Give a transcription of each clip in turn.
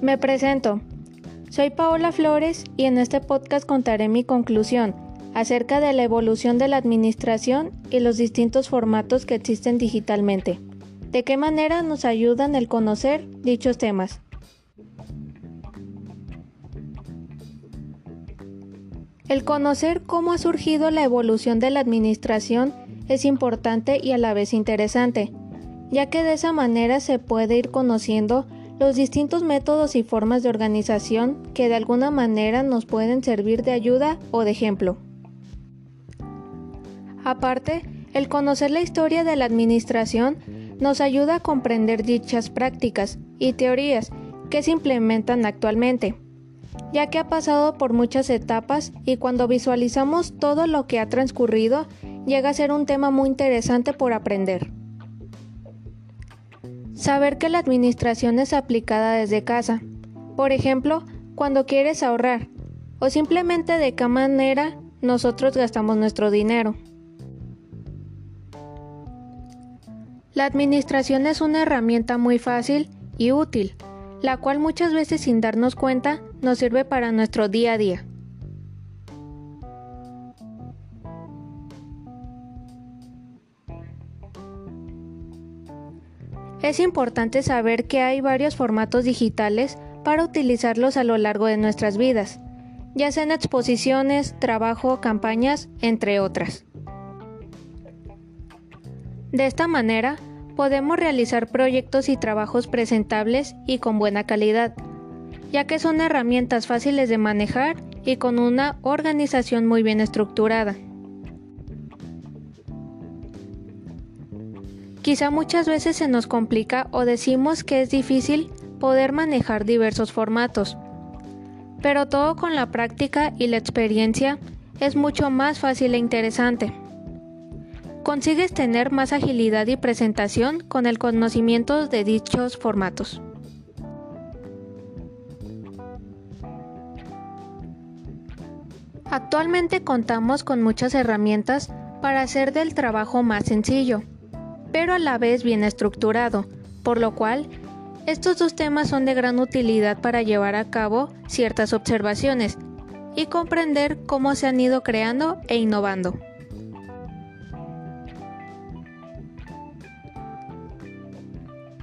Me presento. Soy Paola Flores y en este podcast contaré mi conclusión acerca de la evolución de la administración y los distintos formatos que existen digitalmente. De qué manera nos ayudan el conocer dichos temas. El conocer cómo ha surgido la evolución de la administración es importante y a la vez interesante, ya que de esa manera se puede ir conociendo los distintos métodos y formas de organización que de alguna manera nos pueden servir de ayuda o de ejemplo. Aparte, el conocer la historia de la administración nos ayuda a comprender dichas prácticas y teorías que se implementan actualmente ya que ha pasado por muchas etapas y cuando visualizamos todo lo que ha transcurrido, llega a ser un tema muy interesante por aprender. Saber que la administración es aplicada desde casa, por ejemplo, cuando quieres ahorrar, o simplemente de qué manera nosotros gastamos nuestro dinero. La administración es una herramienta muy fácil y útil, la cual muchas veces sin darnos cuenta nos sirve para nuestro día a día. Es importante saber que hay varios formatos digitales para utilizarlos a lo largo de nuestras vidas, ya sean exposiciones, trabajo, campañas, entre otras. De esta manera, podemos realizar proyectos y trabajos presentables y con buena calidad, ya que son herramientas fáciles de manejar y con una organización muy bien estructurada. Quizá muchas veces se nos complica o decimos que es difícil poder manejar diversos formatos, pero todo con la práctica y la experiencia es mucho más fácil e interesante consigues tener más agilidad y presentación con el conocimiento de dichos formatos. Actualmente contamos con muchas herramientas para hacer del trabajo más sencillo, pero a la vez bien estructurado, por lo cual estos dos temas son de gran utilidad para llevar a cabo ciertas observaciones y comprender cómo se han ido creando e innovando.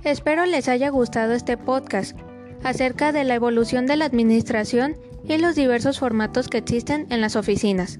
Espero les haya gustado este podcast acerca de la evolución de la administración y los diversos formatos que existen en las oficinas.